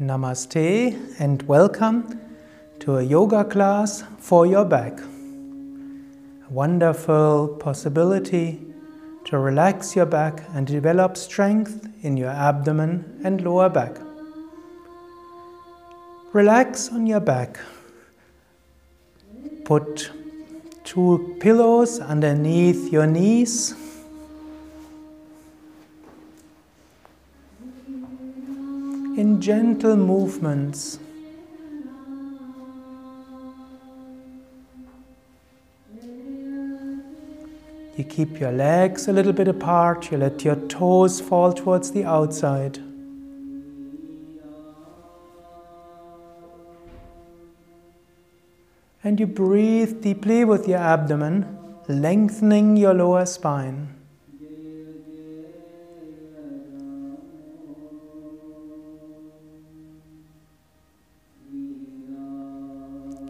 Namaste and welcome to a yoga class for your back. A wonderful possibility to relax your back and develop strength in your abdomen and lower back. Relax on your back. Put two pillows underneath your knees. In gentle movements. You keep your legs a little bit apart, you let your toes fall towards the outside. And you breathe deeply with your abdomen, lengthening your lower spine.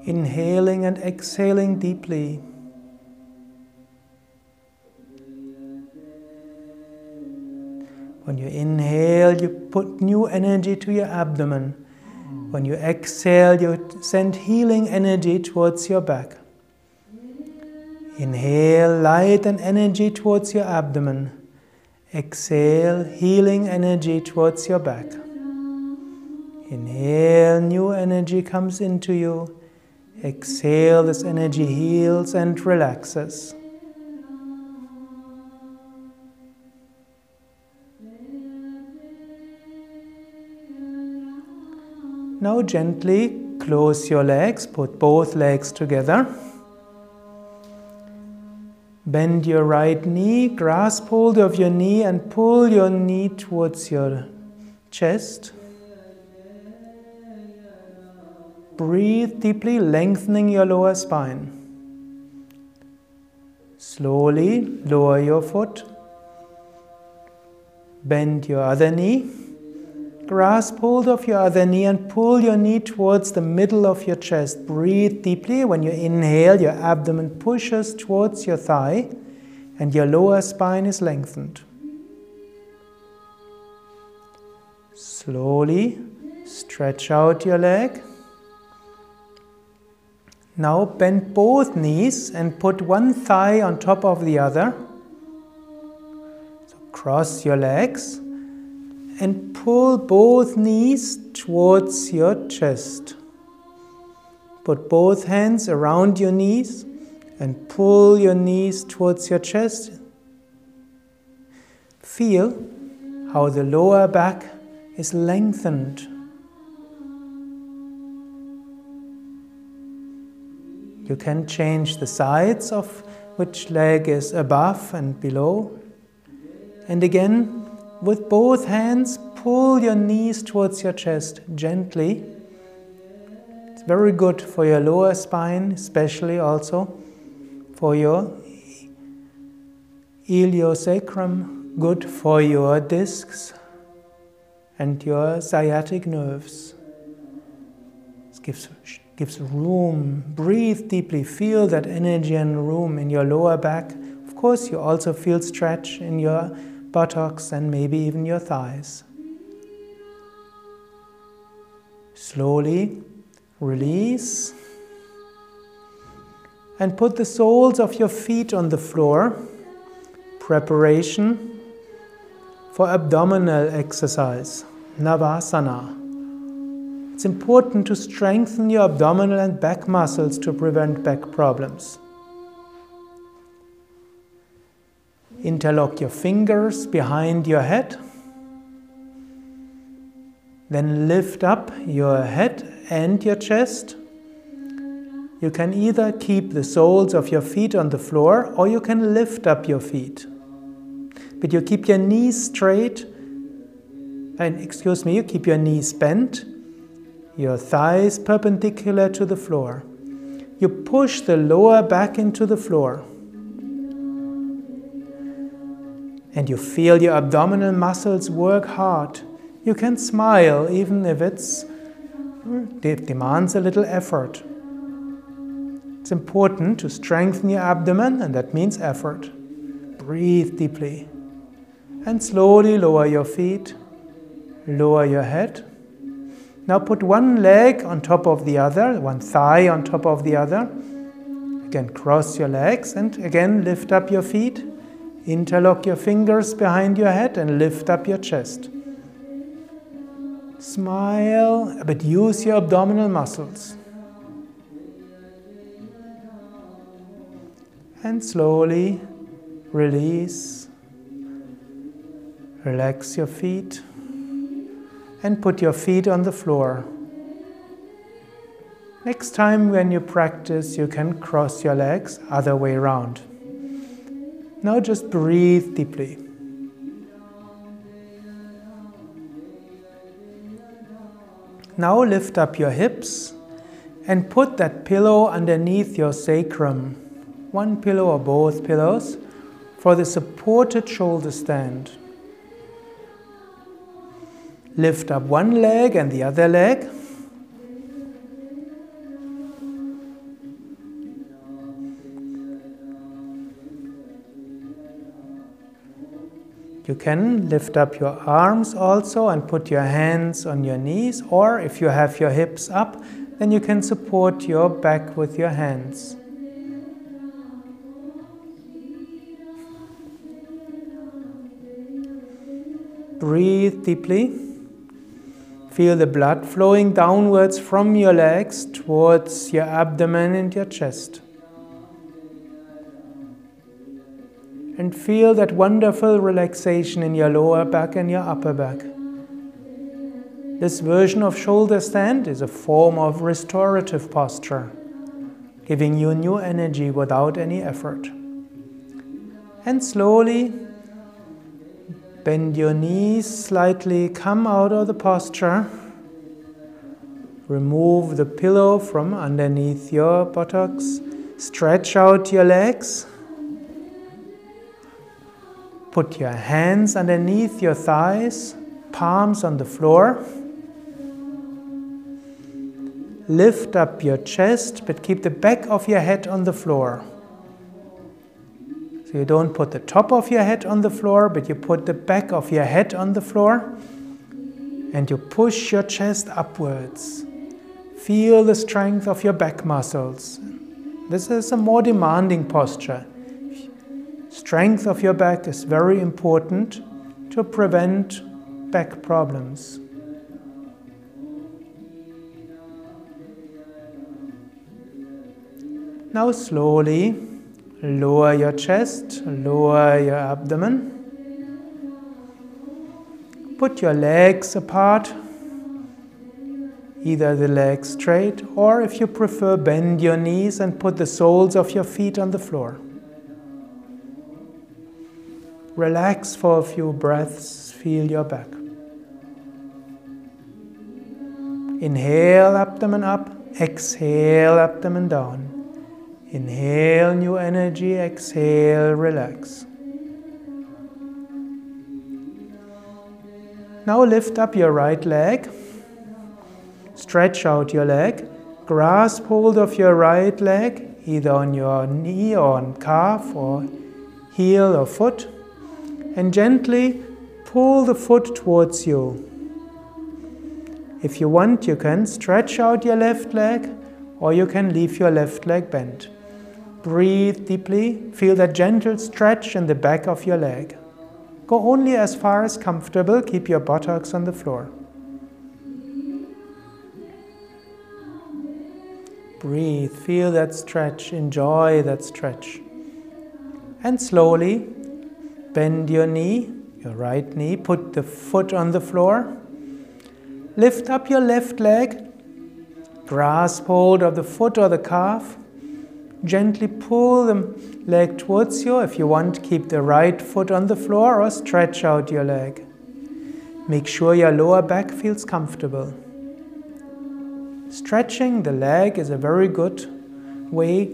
Inhaling and exhaling deeply. When you inhale, you put new energy to your abdomen. When you exhale, you send healing energy towards your back. Inhale light and energy towards your abdomen. Exhale healing energy towards your back. Inhale, new energy comes into you. Exhale, this energy heals and relaxes. Now gently close your legs, put both legs together. Bend your right knee, grasp hold of your knee and pull your knee towards your chest. Breathe deeply, lengthening your lower spine. Slowly lower your foot. Bend your other knee. Grasp hold of your other knee and pull your knee towards the middle of your chest. Breathe deeply. When you inhale, your abdomen pushes towards your thigh and your lower spine is lengthened. Slowly stretch out your leg. Now bend both knees and put one thigh on top of the other. So cross your legs and pull both knees towards your chest. Put both hands around your knees and pull your knees towards your chest. Feel how the lower back is lengthened. You can change the sides of which leg is above and below. And again, with both hands, pull your knees towards your chest gently. It's very good for your lower spine, especially also for your iliosacrum, good for your discs and your sciatic nerves. It gives, gives room. Breathe deeply. Feel that energy and room in your lower back. Of course, you also feel stretch in your buttocks, and maybe even your thighs. Slowly release and put the soles of your feet on the floor. Preparation for abdominal exercise, Navasana. It's important to strengthen your abdominal and back muscles to prevent back problems. Interlock your fingers behind your head. Then lift up your head and your chest. You can either keep the soles of your feet on the floor or you can lift up your feet. But you keep your knees straight, and excuse me, you keep your knees bent, your thighs perpendicular to the floor. You push the lower back into the floor. and you feel your abdominal muscles work hard. You can smile even if it's, hmm, it demands a little effort. It's important to strengthen your abdomen, and that means effort. Breathe deeply and slowly lower your feet, lower your head. Now put one leg on top of the other, one thigh on top of the other. Again, cross your legs and again lift up your feet. Interlock your fingers behind your head and lift up your chest. Smile, but use your abdominal muscles. And slowly release. Relax your feet and put your feet on the floor. Next time when you practice, you can cross your legs other way around. Now just breathe deeply. Now lift up your hips and put that pillow underneath your sacrum. One pillow or both pillows for the supported shoulder stand. Lift up one leg and the other leg. You can lift up your arms also and put your hands on your knees, or if you have your hips up, then you can support your back with your hands. Breathe deeply. Feel the blood flowing downwards from your legs towards your abdomen and your chest. And feel that wonderful relaxation in your lower back and your upper back. This version of shoulder stand is a form of restorative posture, giving you new energy without any effort. And slowly Bend your knees slightly, come out of the posture. Remove the pillow from underneath your buttocks. Stretch out your legs. Put your hands underneath your thighs, palms on the floor. Lift up your chest, but keep the back of your head on the floor. So you don't put the top of your head on the floor, but you put the back of your head on the floor and you push your chest upwards. Feel the strength of your back muscles. This is a more demanding posture. Strength of your back is very important to prevent back problems. Now slowly Lower your chest, lower your abdomen. Put your legs apart, either the legs straight, or if you prefer, bend your knees and put the soles of your feet on the floor. Relax for a few breaths, feel your back. Inhale, abdomen up, exhale, abdomen down. Inhale new energy, exhale, relax. Now lift up your right leg, stretch out your leg, grasp hold of your right leg, either on your knee or on calf or heel or foot, and gently pull the foot towards you. If you want, you can stretch out your left leg or you can leave your left leg bent. Breathe deeply. Feel that gentle stretch in the back of your leg. Go only as far as comfortable. Keep your buttocks on the floor. Breathe. Feel that stretch. Enjoy that stretch. And slowly bend your knee, your right knee. Put the foot on the floor. Lift up your left leg. Grasp hold of the foot or the calf. Gently pull the leg towards you. If you want, keep the right foot on the floor or stretch out your leg. Make sure your lower back feels comfortable. Stretching the leg is a very good way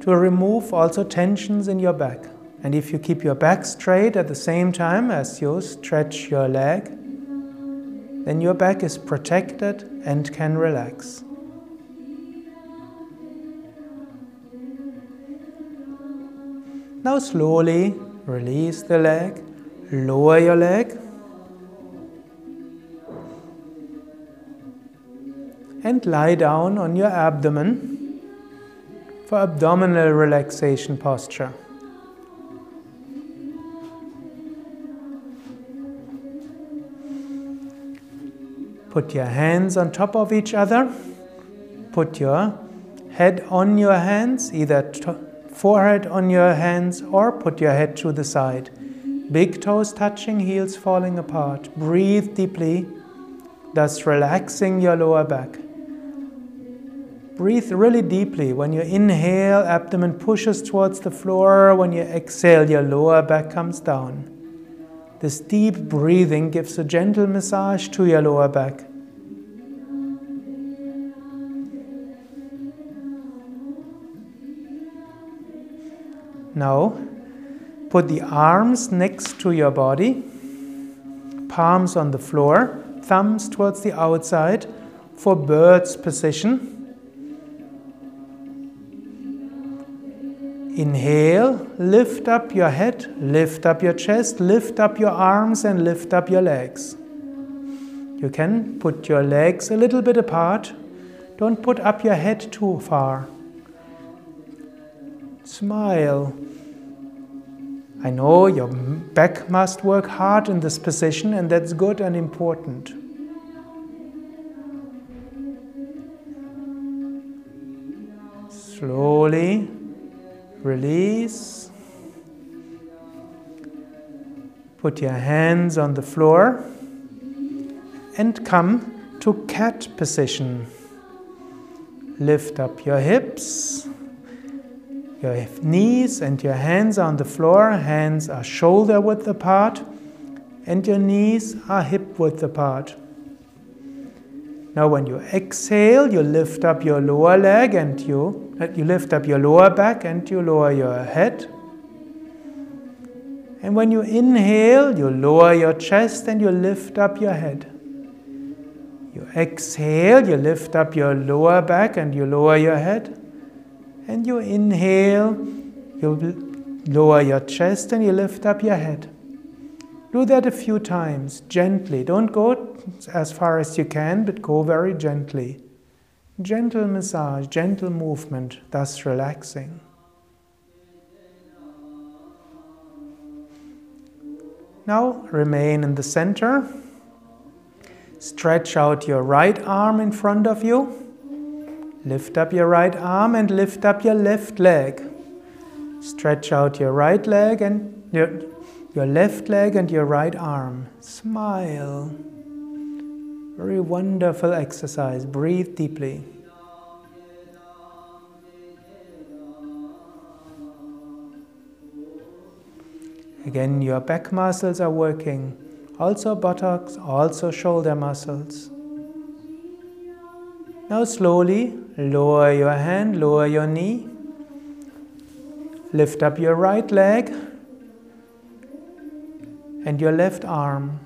to remove also tensions in your back. And if you keep your back straight at the same time as you stretch your leg, then your back is protected and can relax. Now slowly release the leg, lower your leg. and lie down on your abdomen for abdominal relaxation posture. Put your hands on top of each other. Put your head on your hands, either forehead on your hands or put your head to the side. Big toes touching, heels falling apart. Breathe deeply, thus relaxing your lower back. Breathe really deeply. When you inhale, abdomen pushes towards the floor. When you exhale, your lower back comes down. This deep breathing gives a gentle massage to your lower back. Now, put the arms next to your body, palms on the floor, thumbs towards the outside for bird's position. Inhale, lift up your head, lift up your chest, lift up your arms, and lift up your legs. You can put your legs a little bit apart. Don't put up your head too far. Smile. I know your back must work hard in this position, and that's good and important. Slowly Release. Put your hands on the floor and come to cat position. Lift up your hips, your knees and your hands on the floor. Hands are shoulder width apart and your knees are hip width apart. Now, when you exhale, you lift up your lower leg and you, you lift up your lower back and you lower your head. And when you inhale, you lower your chest and you lift up your head. You exhale, you lift up your lower back and you lower your head. And you inhale, you lower your chest and you lift up your head. Do that a few times, gently. Don't go as far as you can, but go very gently. Gentle massage, gentle movement, thus relaxing. Now remain in the center. Stretch out your right arm in front of you. Lift up your right arm and lift up your left leg. Stretch out your right leg and your your left leg and your right arm. Smile. Very wonderful exercise. Breathe deeply. Again, your back muscles are working, also buttocks, also shoulder muscles. Now, slowly lower your hand, lower your knee, lift up your right leg and your left arm.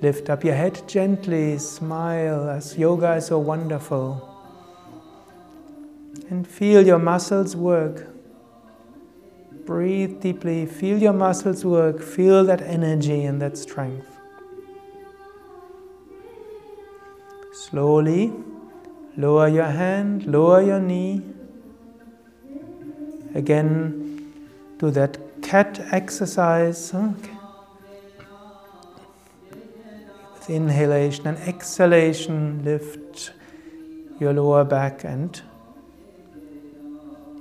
Lift up your head gently, smile as yoga is so wonderful. And feel your muscles work. Breathe deeply, feel your muscles work, feel that energy and that strength. Slowly lower your hand, lower your knee. Again, do that cat exercise. Okay. With inhalation and exhalation, lift your lower back and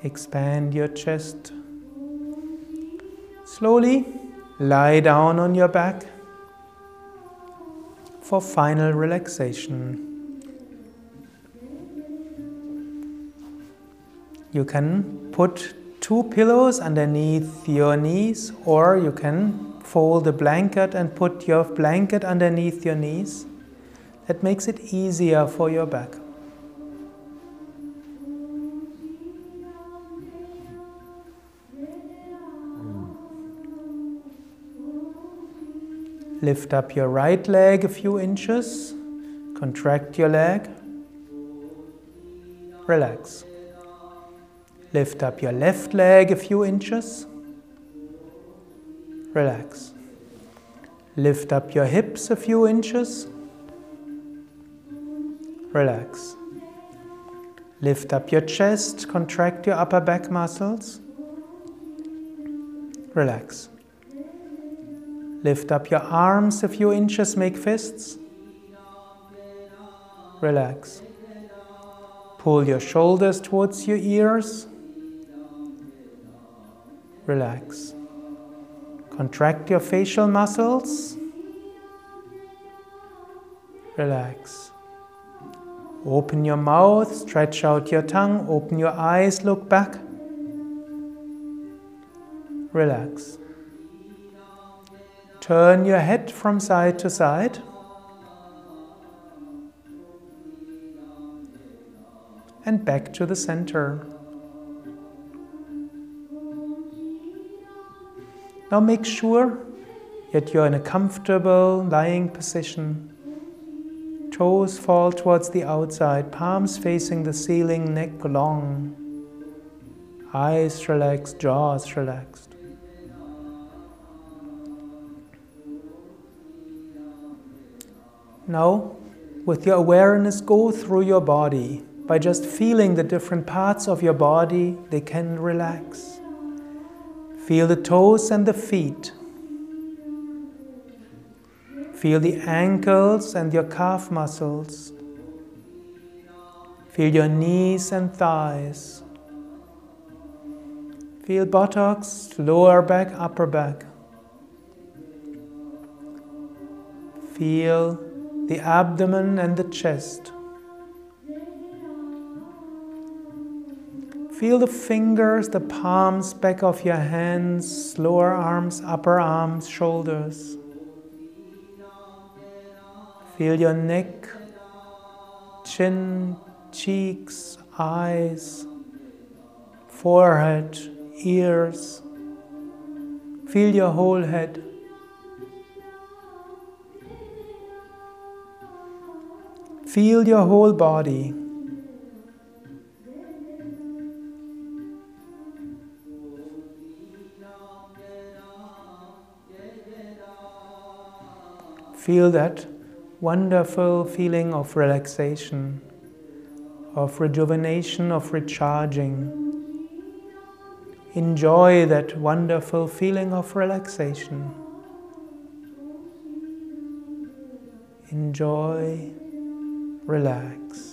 expand your chest. Slowly lie down on your back for final relaxation. You can put two pillows underneath your knees, or you can fold a blanket and put your blanket underneath your knees. That makes it easier for your back. Lift up your right leg a few inches, contract your leg, relax. Lift up your left leg a few inches. Relax. Lift up your hips a few inches. Relax. Lift up your chest, contract your upper back muscles. Relax. Lift up your arms a few inches, make fists. Relax. Pull your shoulders towards your ears. Relax. Contract your facial muscles. Relax. Open your mouth, stretch out your tongue, open your eyes, look back. Relax. Turn your head from side to side. And back to the center. Now make sure that you're in a comfortable lying position. Toes fall towards the outside, palms facing the ceiling, neck long. Eyes relaxed, jaws relaxed. Now, with your awareness, go through your body. By just feeling the different parts of your body, they can relax. Feel the toes and the feet. Feel the ankles and your calf muscles. Feel your knees and thighs. Feel buttocks, lower back, upper back. Feel the abdomen and the chest. Feel the fingers, the palms, back of your hands, lower arms, upper arms, shoulders. Feel your neck, chin, cheeks, eyes, forehead, ears. Feel your whole head. Feel your whole body. Feel that wonderful feeling of relaxation, of rejuvenation, of recharging. Enjoy that wonderful feeling of relaxation. Enjoy, relax.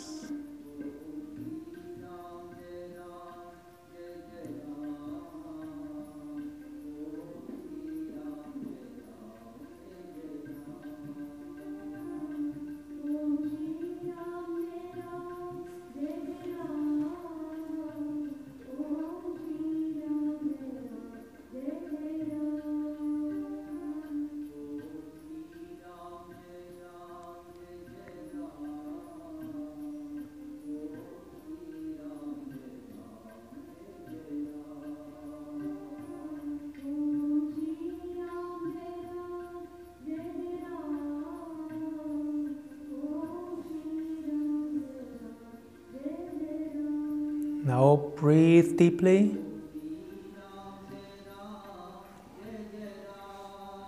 Now breathe deeply.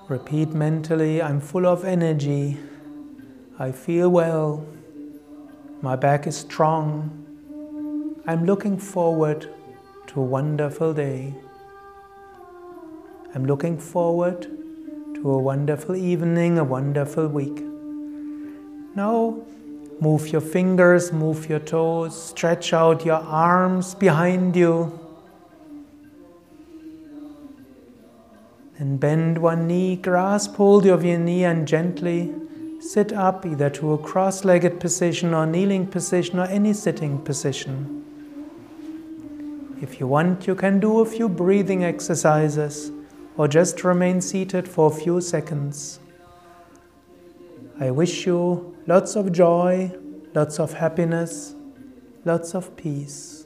Repeat mentally I'm full of energy. I feel well. My back is strong. I'm looking forward to a wonderful day. I'm looking forward to a wonderful evening, a wonderful week. Now Move your fingers, move your toes, stretch out your arms behind you. And bend one knee, grasp hold of your knee and gently sit up either to a cross legged position or kneeling position or any sitting position. If you want, you can do a few breathing exercises or just remain seated for a few seconds. I wish you lots of joy, lots of happiness, lots of peace.